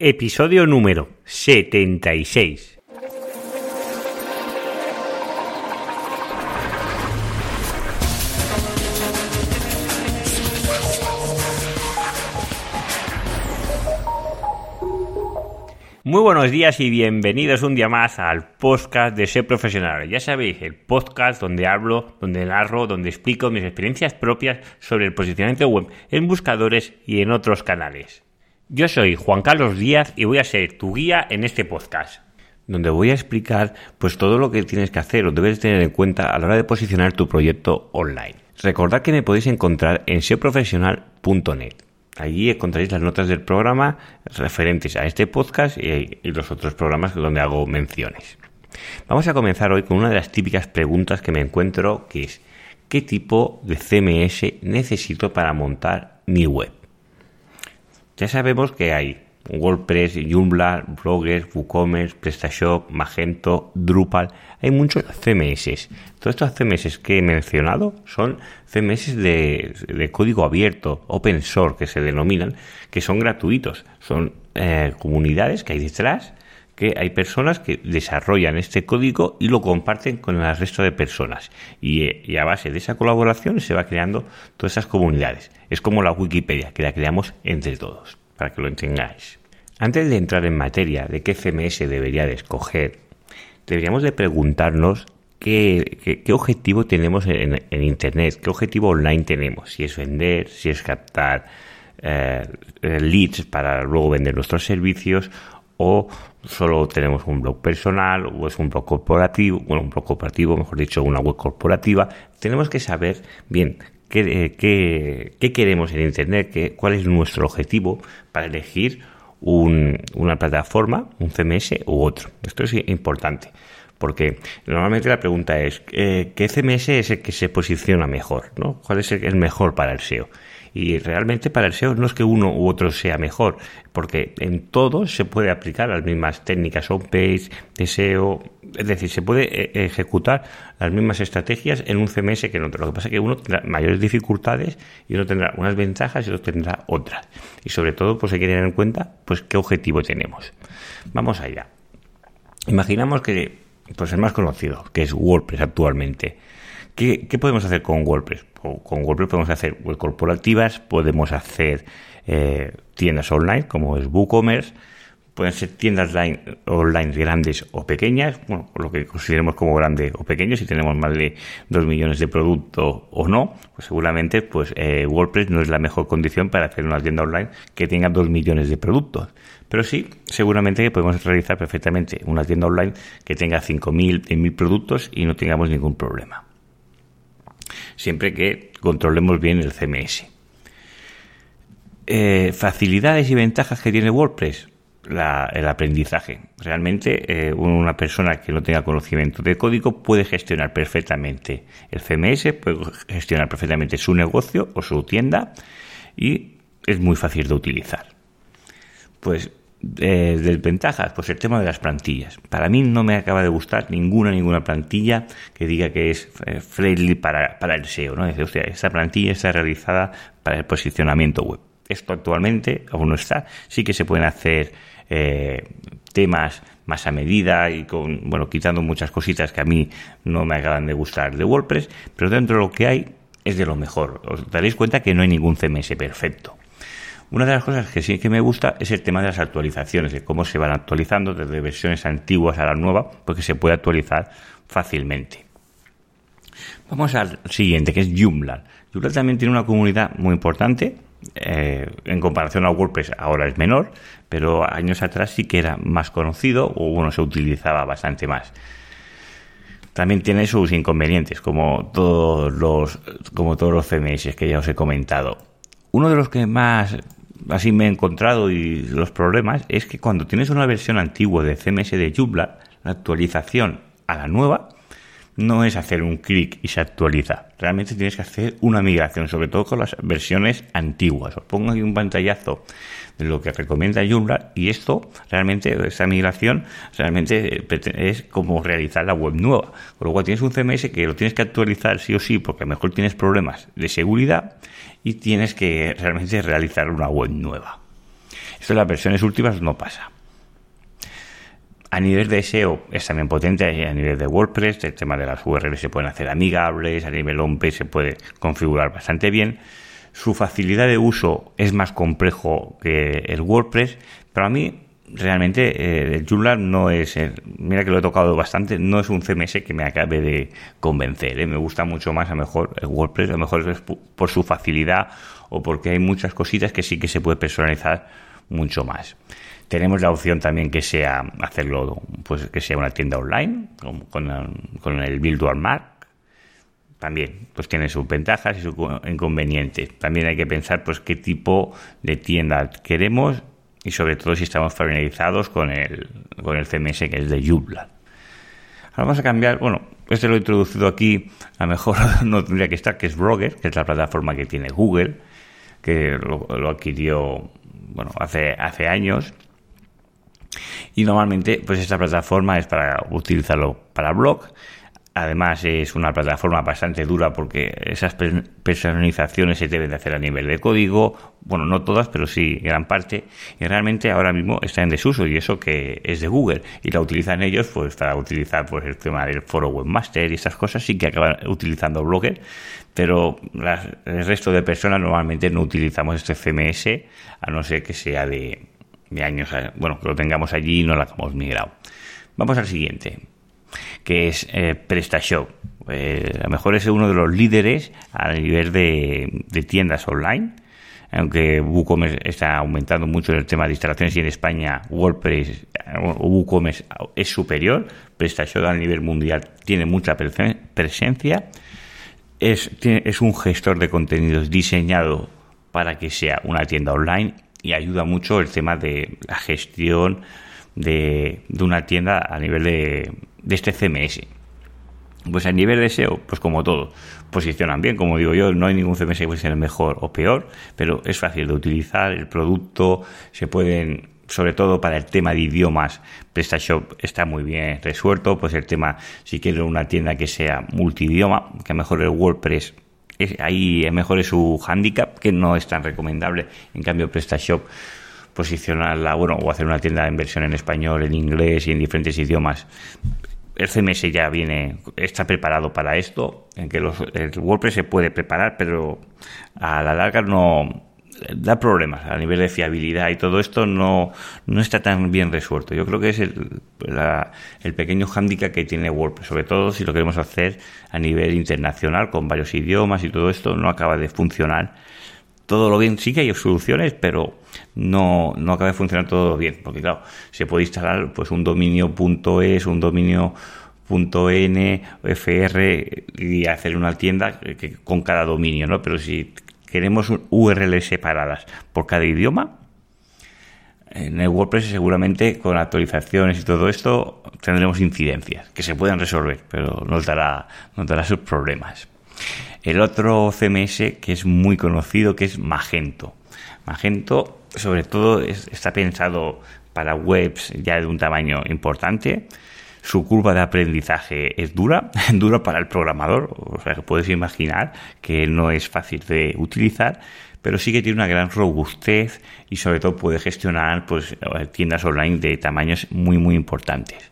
Episodio número 76. Muy buenos días y bienvenidos un día más al podcast de Ser Profesional. Ya sabéis, el podcast donde hablo, donde narro, donde explico mis experiencias propias sobre el posicionamiento web en buscadores y en otros canales. Yo soy Juan Carlos Díaz y voy a ser tu guía en este podcast, donde voy a explicar pues todo lo que tienes que hacer o debes tener en cuenta a la hora de posicionar tu proyecto online. Recordad que me podéis encontrar en seoprofesional.net. Allí encontraréis las notas del programa referentes a este podcast y, los otros programas donde hago menciones. Vamos a comenzar hoy con una de las típicas preguntas que me encuentro, que es ¿qué tipo de CMS necesito para montar mi web? Ya sabemos que hay WordPress, Joomla, Blogger, WooCommerce, PrestaShop, Magento, Drupal. Hay muchos CMS. Todos estos CMS que he mencionado son CMS de, código abierto, open source, que se denominan, que son gratuitos. Son eh, comunidades que hay detrás, que hay personas que desarrollan este código y lo comparten con el resto de personas. Y, a base de esa colaboración se va creando todas esas comunidades. Es como la Wikipedia, que la creamos entre todos para que lo entendáis. Antes de entrar en materia de qué CMS debería de escoger, deberíamos de preguntarnos qué, objetivo tenemos en, Internet, qué objetivo online tenemos, si es vender, si es captar eh, leads para luego vender nuestros servicios o solo tenemos un blog personal o es un blog corporativo, bueno, un blog corporativo, mejor dicho, una web corporativa. Tenemos que saber bien qué, queremos en Internet, qué, cuál es nuestro objetivo para elegir una plataforma, un CMS u otro. Esto es importante, porque normalmente la pregunta es, eh, ¿qué CMS es el que se posiciona mejor? ¿no? ¿Cuál es el mejor para el SEO? Y realmente para el SEO no es que uno u otro sea mejor, porque en todo se puede aplicar las mismas técnicas on-page, de SEO, es decir, se puede eh, ejecutar las mismas estrategias en un CMS que en otro. Lo que pasa es que uno tendrá mayores dificultades y uno tendrá unas ventajas y otro tendrá otras. Y sobre todo, pues hay que tener en cuenta pues qué objetivo tenemos. Vamos allá. Imaginamos que pues el más conocido, que es WordPress actualmente. ¿Qué, podemos hacer con WordPress? Con WordPress podemos hacer web corporativas, podemos hacer eh, tiendas online como es WooCommerce, pueden ser tiendas online, grandes o pequeñas, bueno, lo que consideremos como grande o pequeño, si tenemos más de 2 millones de productos o no, pues seguramente pues eh, WordPress no es la mejor condición para hacer una tienda online que tenga 2 millones de productos. Pero sí, seguramente podemos realizar perfectamente una tienda online que tenga 5.000, 10.000 productos y no tengamos ningún problema siempre que controlemos bien el CMS. Eh, facilidades y ventajas que tiene WordPress. el aprendizaje. Realmente eh, una persona que no tenga conocimiento de código puede gestionar perfectamente el CMS, puede gestionar perfectamente su negocio o su tienda y es muy fácil de utilizar. Pues eh, desventajas, pues el tema de las plantillas. Para mí no me acaba de gustar ninguna, ninguna plantilla que diga que es eh, friendly para, el SEO, ¿no? Dice, esta plantilla está realizada para el posicionamiento web. Esto actualmente aún no está. Sí que se pueden hacer eh, temas más a medida y con, bueno, quitando muchas cositas que a mí no me acaban de gustar de WordPress, pero dentro de lo que hay es de lo mejor. Os daréis cuenta que no hay ningún CMS perfecto. Una de las cosas que sí que me gusta es el tema de las actualizaciones, de cómo se van actualizando desde versiones antiguas a la nueva, porque se puede actualizar fácilmente. Vamos al siguiente, que es Joomla. Joomla también tiene una comunidad muy importante. Eh, en comparación a WordPress ahora es menor, pero años atrás sí que era más conocido o bueno, se utilizaba bastante más. También tiene sus inconvenientes, como todos los, como todos los CMS que ya os he comentado uno de los que más así me he encontrado y los problemas es que cuando tienes una versión antigua de CMS de Joomla, la actualización a la nueva no es hacer un clic y se actualiza. Realmente tienes que hacer una migración, sobre todo con las versiones antiguas. Os pongo aquí un pantallazo lo que recomienda Joomla y esto realmente, esta migración realmente es como realizar la web nueva. Con lo cual tienes un CMS que lo tienes que actualizar sí o sí porque a lo mejor tienes problemas de seguridad y tienes que realmente realizar una web nueva. Esto en las versiones últimas no pasa. A nivel de SEO es también potente, a nivel de WordPress, el tema de las URLs se pueden hacer amigables, a nivel OMP se puede configurar bastante bien. Su facilidad de uso es más complejo que el WordPress, pero a mí realmente eh, el Joomla no es, mira que lo he tocado bastante, no es un CMS que me acabe de convencer. ¿eh? Me gusta mucho más a lo mejor el WordPress, a lo mejor es por su facilidad o porque hay muchas cositas que sí que se puede personalizar mucho más. Tenemos la opción también que sea hacerlo, pues que sea una tienda online con, el Virtual Mark. También, pues tiene sus ventajas y sus inconvenientes. También hay que pensar, pues, qué tipo de tienda queremos y sobre todo si estamos familiarizados con el, con el CMS que es de Joomla. Ahora vamos a cambiar, bueno, este lo he introducido aquí, a lo mejor no tendría que estar, que es Blogger, que es la plataforma que tiene Google, que lo, lo adquirió, bueno, hace, hace años y normalmente, pues esta plataforma es para utilizarlo para blog. Además es una plataforma bastante dura porque esas personalizaciones se deben de hacer a nivel de código, bueno, no todas, pero sí gran parte, y realmente ahora mismo está en desuso y eso que es de Google y la utilizan ellos pues para utilizar pues el tema del foro webmaster y esas cosas sí que acaban utilizando Blogger, pero el resto de personas normalmente no utilizamos este CMS a no ser que sea de, de años, bueno, que lo tengamos allí y no lo hagamos migrado. Vamos al siguiente, que es eh, PrestaShop. Eh, a lo mejor es uno de los líderes a nivel de, tiendas online, aunque WooCommerce está aumentando mucho el tema de instalaciones y en España WordPress o WooCommerce es superior, PrestaShop a nivel mundial tiene mucha presencia. Es, es un gestor de contenidos diseñado para que sea una tienda online y ayuda mucho el tema de la gestión de, una tienda a nivel de, de este CMS. Pues a nivel de SEO, pues como todo, posicionan bien, como digo yo, no hay ningún CMS que sea mejor o peor, pero es fácil de utilizar, el producto se pueden, sobre todo para el tema de idiomas, PrestaShop está muy bien resuelto, pues el tema, si quieren una tienda que sea multidioma, que a lo mejor el WordPress ahí mejor es su handicap, que no es tan recomendable. En cambio, PrestaShop posicionarla, bueno, o hacer una tienda en versión en español, en inglés y en diferentes idiomas. El CMS ya viene, está preparado para esto, en que los, el WordPress se puede preparar, pero a la larga no, da problemas a nivel de fiabilidad y todo esto no, no está tan bien resuelto. Yo creo que es el, el pequeño hándicap que tiene WordPress, sobre todo si lo queremos hacer a nivel internacional con varios idiomas y todo esto no acaba de funcionar todo lo bien. Sí que hay soluciones, pero no, no acaba de funcionar todo lo bien, porque claro, se puede instalar pues un dominio.es, un dominio .n, fr y hacer una tienda que, con cada dominio, ¿no? Pero si queremos URLs separadas por cada idioma. En el WordPress seguramente con actualizaciones y todo esto tendremos incidencias que se pueden resolver, pero nos dará, nos dará sus problemas. El otro CMS que es muy conocido que es Magento. Magento sobre todo está pensado para webs ya de un tamaño importante su curva de aprendizaje es dura, dura para el programador, o sea que puedes imaginar que no es fácil de utilizar, pero sí que tiene una gran robustez y sobre todo puede gestionar pues, tiendas online de tamaños muy muy importantes.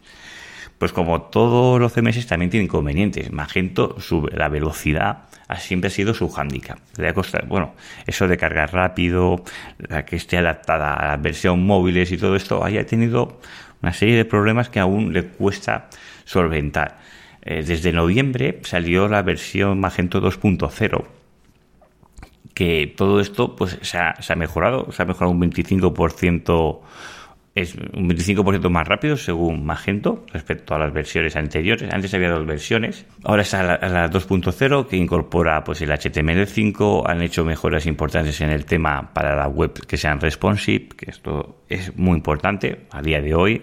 Pues como todos los CMS también tienen inconvenientes. Magento, la velocidad siempre ha sido su hándicap. Le bueno, eso de cargar rápido, la que esté adaptada a la versión móviles y todo esto, haya tenido una serie de problemas que aún le cuesta solventar. Eh, desde noviembre salió la versión Magento 2.0 que todo esto pues ha, se ha, mejorado, se ha mejorado un 25% es un 25% más rápido según Magento respecto a las versiones anteriores. Antes había dos versiones, ahora está la, la 2.0 que incorpora pues el HTML5, han hecho mejoras importantes en el tema para la web que sean responsive, que esto es muy importante a día de hoy.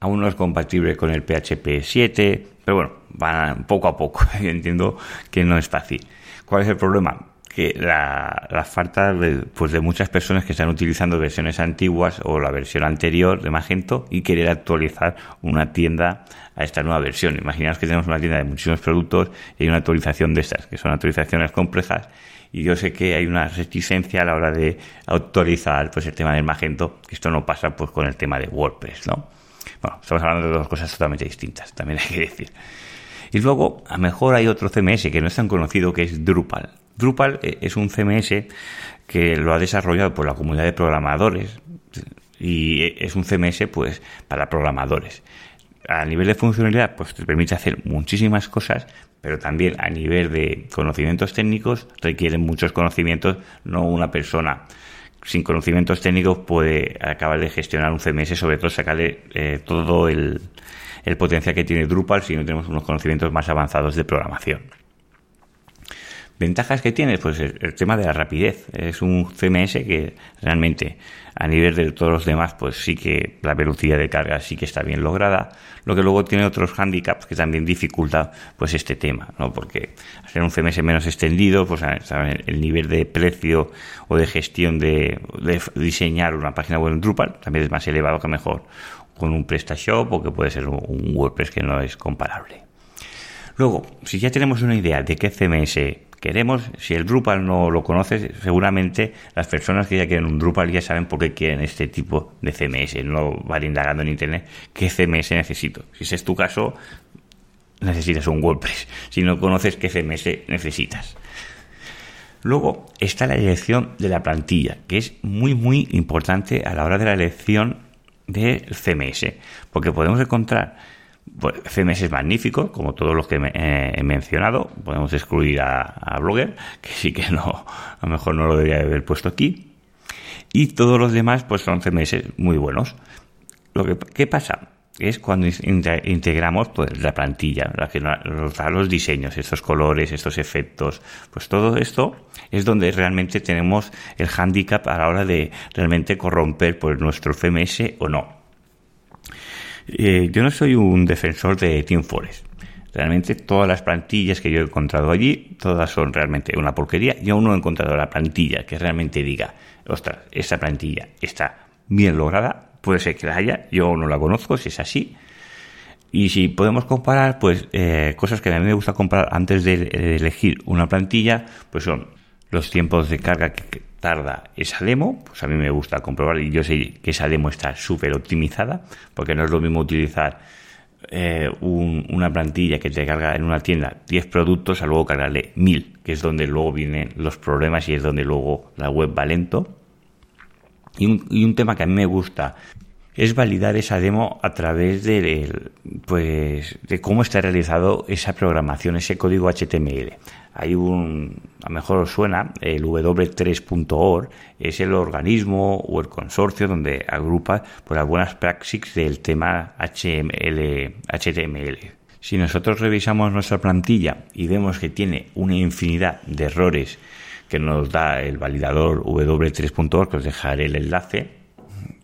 Aún no es compatible con el PHP 7, pero bueno, van poco a poco. Entiendo que no es fácil. ¿Cuál es el problema? Que la, falta de, pues de muchas personas que están utilizando versiones antiguas o la versión anterior de Magento y querer actualizar una tienda a esta nueva versión. Imaginaos que tenemos una tienda de muchísimos productos y hay una actualización de estas, que son actualizaciones complejas y yo sé que hay una reticencia a la hora de autorizar pues el tema del Magento, que esto no pasa pues con el tema de WordPress, ¿no? Bueno, estamos hablando de dos cosas totalmente distintas, también hay que decir. Y luego, a lo mejor hay otro CMS que no es tan conocido que es Drupal. Drupal eh, es un CMS que lo ha desarrollado por la comunidad de programadores y es un CMS pues para programadores. A nivel de funcionalidad pues te permite hacer muchísimas cosas, pero también a nivel de conocimientos técnicos requieren muchos conocimientos, no una persona sin conocimientos técnicos puede acabar de gestionar un CMS, sobre todo sacarle eh, todo el, el potencial que tiene Drupal si no tenemos unos conocimientos más avanzados de programación. Ventajas que tiene, pues el, tema de la rapidez. Es un CMS que realmente a nivel de todos los demás, pues sí que la velocidad de carga sí que está bien lograda. Lo que luego tiene otros handicaps que también dificulta pues este tema, ¿no? Porque hacer un CMS menos extendido, pues el nivel de precio o de gestión de, de diseñar una página web en Drupal también es más elevado que mejor con un PrestaShop o que puede ser un WordPress que no es comparable. Luego, si ya tenemos una idea de qué CMS queremos, si el Drupal no lo conoces, seguramente las personas que ya quieren un Drupal ya saben por qué quieren este tipo de CMS, no van indagando en Internet qué CMS necesito. Si ese es tu caso, necesitas un WordPress. Si no conoces qué CMS necesitas. Luego está la elección de la plantilla, que es muy muy importante a la hora de la elección del CMS, porque podemos encontrar pues, CMS magníficos, como todos los que eh, he mencionado. Podemos excluir a, Blogger, que sí que no, a lo mejor no lo debería haber puesto aquí. Y todos los demás, pues son CMS muy buenos. Lo que ¿qué pasa? Es cuando integramos pues, la plantilla, la que nos da los diseños, estos colores, estos efectos, pues todo esto es donde realmente tenemos el handicap a la hora de realmente corromper pues, nuestro CMS o no. Eh, yo no soy un defensor de Team Forest. Realmente todas las plantillas que yo he encontrado allí, todas son realmente una porquería. Yo aún no he encontrado la plantilla que realmente diga, ostras, esta plantilla está bien lograda, puede ser que la haya, yo no la conozco, si es así. Y si podemos comparar, pues eh, cosas que a mí me gusta comparar antes de elegir una plantilla, pues son los tiempos de carga que tarda esa demo, pues a mí me gusta comprobar y yo sé que esa demo está súper optimizada, porque no es lo mismo utilizar eh, una plantilla que te carga en una tienda 10 productos a luego cargarle 1000, que es donde luego vienen los problemas y es donde luego la web va lento. Y un, y un tema que a mí me gusta es validar esa demo a través de, pues, de cómo está realizado esa programación, ese código HTML. Hay un, a lo mejor os suena, el w3.org, es el organismo o el consorcio donde agrupa pues, las buenas praxis del tema HTML. Si nosotros revisamos nuestra plantilla y vemos que tiene una infinidad de errores que nos da el validador w3.org, que os dejaré el enlace,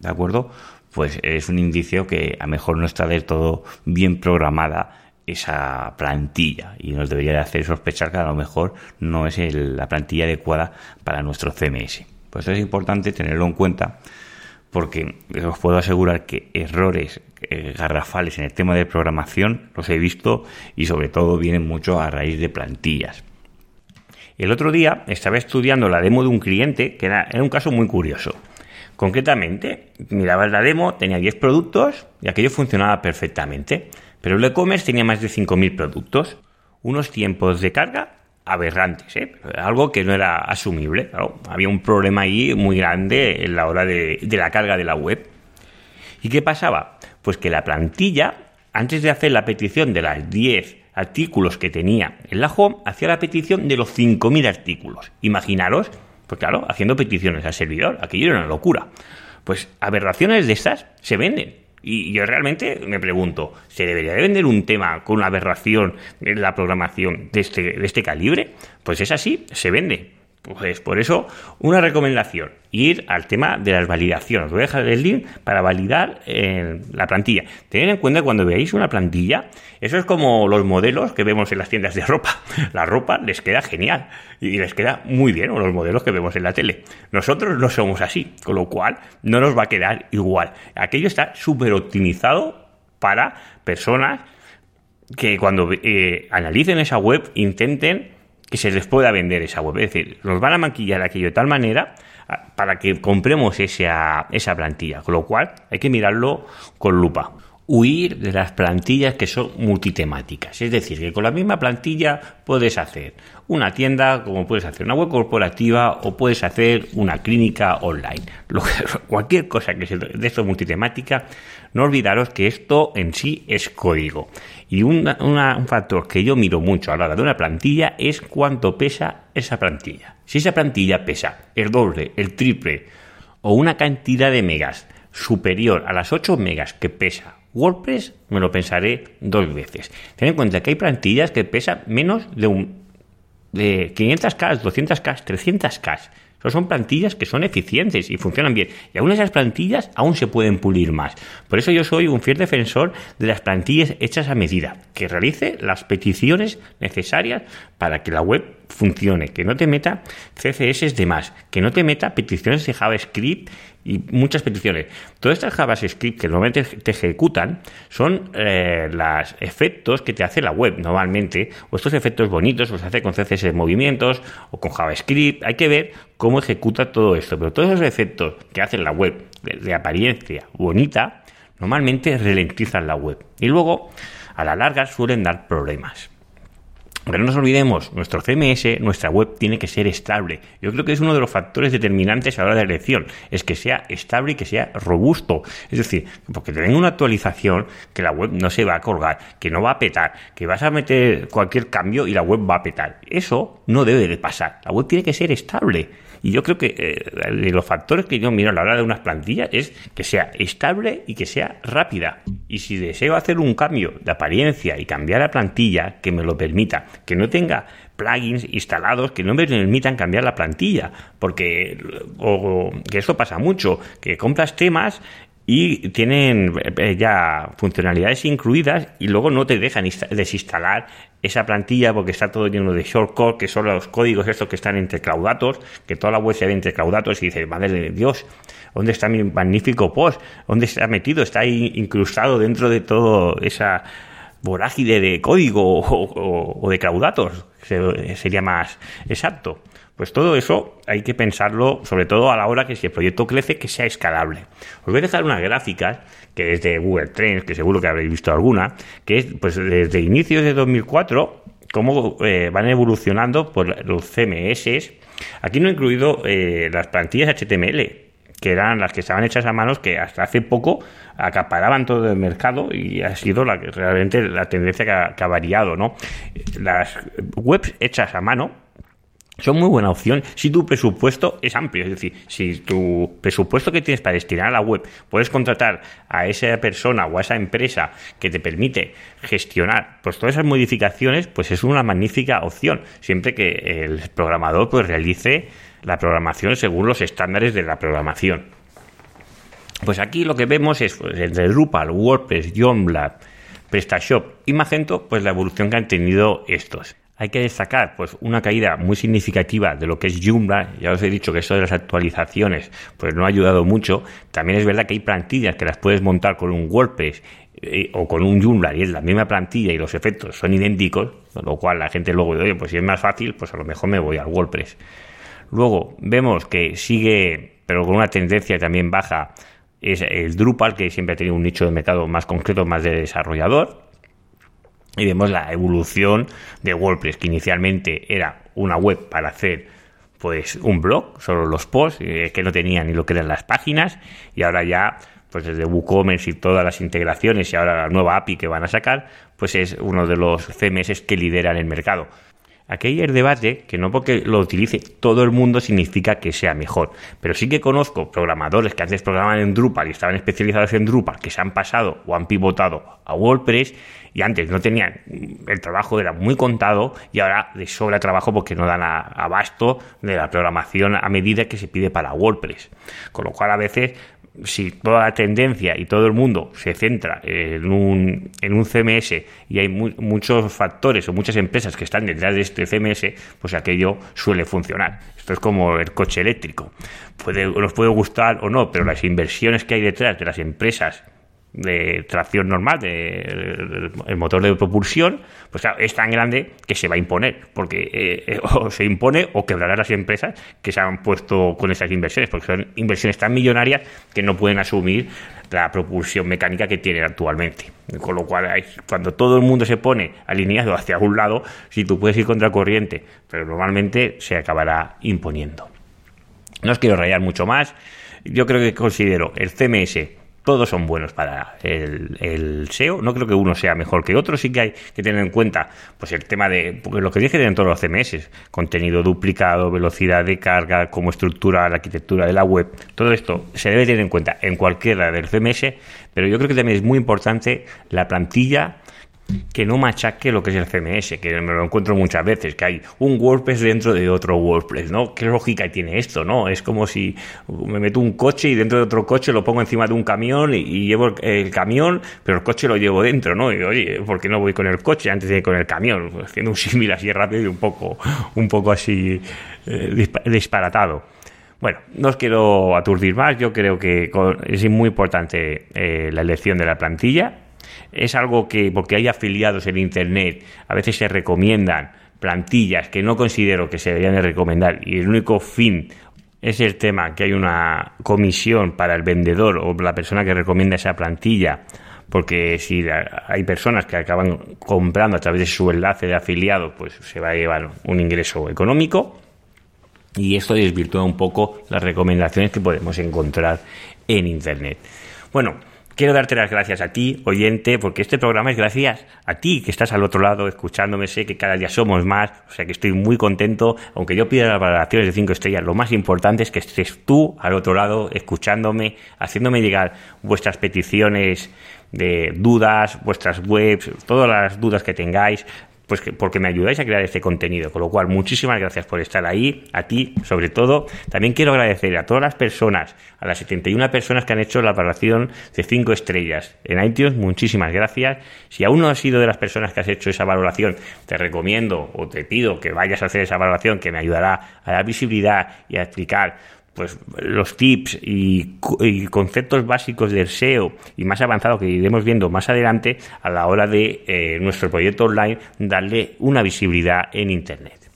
¿de acuerdo? Pues es un indicio que a lo mejor no está del todo bien programada esa plantilla y nos debería de hacer sospechar que a lo mejor no es la plantilla adecuada para nuestro CMS. Pues es importante tenerlo en cuenta porque os puedo asegurar que errores eh, garrafales en el tema de programación los he visto y sobre todo vienen mucho a raíz de plantillas. El otro día estaba estudiando la demo de un cliente que era un caso muy curioso. Concretamente, mirabas la demo, tenía 10 productos y aquello funcionaba perfectamente. Pero el e-commerce tenía más de 5.000 productos. Unos tiempos de carga aberrantes, ¿eh? algo que no era asumible. había un problema ahí muy grande en la hora de, de la carga de la web. ¿Y qué pasaba? Pues que la plantilla, antes de hacer la petición de las 10 artículos que tenía en la home, hacía la petición de los 5.000 artículos. Imaginaros pues claro, haciendo peticiones al servidor, aquello era una locura. Pues aberraciones de estas se venden. Y yo realmente me pregunto, ¿se debería de vender un tema con una aberración en la programación de este, de este calibre? Pues es así, se vende. Pues por eso, una recomendación, ir al tema de las validaciones. Voy a dejar el link para validar eh, la plantilla. Tened en cuenta cuando veáis una plantilla, eso es como los modelos que vemos en las tiendas de ropa. La ropa les queda genial y les queda muy bien, o los modelos que vemos en la tele. Nosotros no somos así, con lo cual no nos va a quedar igual. Aquello está súper optimizado para personas que cuando eh, analicen esa web intenten que se les pueda vender esa web. Es decir, nos van a maquillar aquello de tal manera ah, para que compremos esa, esa plantilla. Con lo cual hay que mirarlo con lupa huir de las plantillas que son multitemáticas. Es decir, que con la misma plantilla puedes hacer una tienda, como puedes hacer una web corporativa o puedes hacer una clínica online. cualquier cosa que sea de esto multitemática, no olvidaros que esto en sí es código. Y un factor que yo miro mucho a la hora de una plantilla es cuánto pesa esa plantilla. Si esa plantilla pesa el doble, el triple o una cantidad de megas superior a las 8 megas que pesa WordPress, me lo pensaré dos veces. Ten en cuenta que hay plantillas que pesan menos de un de 500K, 200K, 300K. son plantillas que son eficientes y funcionan bien. Y aún esas plantillas aún se pueden pulir más. Por eso yo soy un fiel defensor de las plantillas hechas a medida, que realice las peticiones necesarias para que la web funcione, que no te meta CSS de más, que no te meta peticiones de JavaScript y muchas peticiones. Todas estas JavaScript que normalmente te ejecutan son eh, los efectos que te hace la web normalmente, o estos efectos bonitos los hace con CSS de movimientos o con JavaScript. Hay que ver cómo ejecuta todo esto, pero todos esos efectos que hace la web de apariencia bonita normalmente ralentizan la web y luego a la larga suelen dar problemas. Pero no nos olvidemos, nuestro CMS, nuestra web tiene que ser estable. Yo creo que es uno de los factores determinantes a la hora de elección, es que sea estable y que sea robusto. Es decir, porque tenga una actualización, que la web no se va a colgar, que no va a petar, que vas a meter cualquier cambio y la web va a petar. Eso no debe de pasar. La web tiene que ser estable. Y yo creo que eh, de los factores que yo miro a la hora de unas plantillas es que sea estable y que sea rápida. Y si deseo hacer un cambio de apariencia y cambiar la plantilla que me lo permita, que no tenga plugins instalados que no me permitan cambiar la plantilla, porque o, que esto pasa mucho, que compras temas y tienen eh, ya funcionalidades incluidas y luego no te dejan desinstalar esa plantilla porque está todo lleno de shortcut, que son los códigos estos que están entre claudatos, que toda la web se ve entre claudatos y dices, madre de Dios, ¿dónde está mi magnífico post? ¿Dónde está metido? Está ahí incrustado dentro de todo esa vorágine de código o, de claudatos, sería más exacto. Pues todo eso hay que pensarlo, sobre todo a la hora que si el proyecto crece, que sea escalable. Os voy a dejar unas gráficas, que es de Google Trends, que seguro que habréis visto alguna, que es pues desde inicios de 2004, cómo eh, van evolucionando por los CMS. Aquí no he incluido eh, las plantillas HTML, que eran las que estaban hechas a manos, que hasta hace poco acaparaban todo el mercado y ha sido la, realmente la tendencia que ha, que ha variado, ¿no? Las webs hechas a mano son muy buena opción si tu presupuesto es amplio. Es decir, si tu presupuesto que tienes para destinar a la web puedes contratar a esa persona o a esa empresa que te permite gestionar pues todas esas modificaciones, pues es una magnífica opción. Siempre que el programador pues realice la programación según los estándares de la programación. Pues aquí lo que vemos es pues, entre Drupal, WordPress, Joomla, PrestaShop y Magento, pues la evolución que han tenido estos. Hay que destacar pues una caída muy significativa de lo que es Joomla. Ya os he dicho que esto de las actualizaciones pues no ha ayudado mucho. También es verdad que hay plantillas que las puedes montar con un WordPress eh, o con un Joomla y es la misma plantilla y los efectos son idénticos, con lo cual la gente luego dice, oye, pues si es más fácil, pues a lo mejor me voy al WordPress. Luego vemos que sigue, pero con una tendencia también baja, es el Drupal, que siempre ha tenido un nicho de mercado más concreto, más de desarrollador y vemos la evolución de WordPress, que inicialmente era una web para hacer pues un blog, solo los posts, eh, que no tenía ni lo que eran las páginas, y ahora ya, pues desde WooCommerce y todas las integraciones y ahora la nueva API que van a sacar, pues es uno de los CMS que lideran el mercado. Aquí el debate que no porque lo utilice todo el mundo significa que sea mejor, pero sí que conozco programadores que antes programaban en Drupal y estaban especializados en Drupal, que se han pasado o han pivotado a WordPress y antes no tenían, el trabajo era muy contado y ahora les sobra trabajo porque no dan abasto de la programación a medida que se pide para WordPress. Con lo cual a veces si toda la tendencia y todo el mundo se centra en un, en un CMS y hay muchos factores o muchas empresas que están detrás de este CMS, pues aquello suele funcionar. Esto es como el coche eléctrico. Puede, nos puede gustar o no, pero las inversiones que hay detrás de las empresas de tracción normal, de, el motor de propulsión, pues claro, es tan grande que se va a imponer, porque eh, o se impone o quebrará las empresas que se han puesto con esas inversiones, porque son inversiones tan millonarias que no pueden asumir la propulsión mecánica que tienen actualmente. Con lo cual, cuando todo el mundo se pone alineado hacia un lado, si tú puedes ir contra corriente, pero normalmente se acabará imponiendo. No os quiero rayar mucho más. Yo creo que considero el CMS todos son buenos para el, SEO. No creo que uno sea mejor que otro. Sí que hay que tener en cuenta pues el tema de lo que dije en todos los CMS, contenido duplicado, velocidad de carga, cómo estructura la arquitectura de la web. Todo esto se debe tener en cuenta en cualquiera del CMS, pero yo creo que también es muy importante la plantilla que no machaque lo que es el CMS, que me lo encuentro muchas veces, que hay un WordPress dentro de otro WordPress, ¿no? ¿Qué lógica tiene esto, no? Es como si me meto un coche y dentro de otro coche lo pongo encima de un camión y, llevo el, camión, pero el coche lo llevo dentro, ¿no? Y oye, ¿por qué no voy con el coche antes de ir con el camión? Haciendo un símil así rápido y un poco, un poco así eh, disparatado. Bueno, no os quiero aturdir más, yo creo que es muy importante eh, la elección de la plantilla, es algo que, porque hay afiliados en Internet, a veces se recomiendan plantillas que no considero que se deberían de recomendar y el único fin es el tema que hay una comisión para el vendedor o la persona que recomienda esa plantilla porque si hay personas que acaban comprando a través de su enlace de afiliado, pues se va a llevar un ingreso económico y esto desvirtúa un poco las recomendaciones que podemos encontrar en Internet. Bueno, Quiero darte las gracias a ti, oyente, porque este programa es gracias a ti que estás al otro lado escuchándome. Sé que cada día somos más, o sea que estoy muy contento. Aunque yo pida las valoraciones de 5 estrellas, lo más importante es que estés tú al otro lado escuchándome, haciéndome llegar vuestras peticiones de dudas, vuestras webs, todas las dudas que tengáis, pues porque me ayudáis a crear este contenido. Con lo cual, muchísimas gracias por estar ahí, a ti sobre todo. También quiero agradecer a todas las personas, a las 71 personas que han hecho la valoración de 5 estrellas en iTunes. Muchísimas gracias. Si aún no has sido de las personas que has hecho esa valoración, te recomiendo o te pido que vayas a hacer esa valoración que me ayudará a dar visibilidad y a explicar pues los tips y, conceptos básicos del SEO y más avanzado que iremos viendo más adelante a la hora de eh, nuestro proyecto online darle una visibilidad en Internet.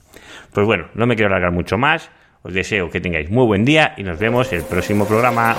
Pues bueno, no me quiero alargar mucho más, os deseo que tengáis muy buen día y nos vemos el próximo programa.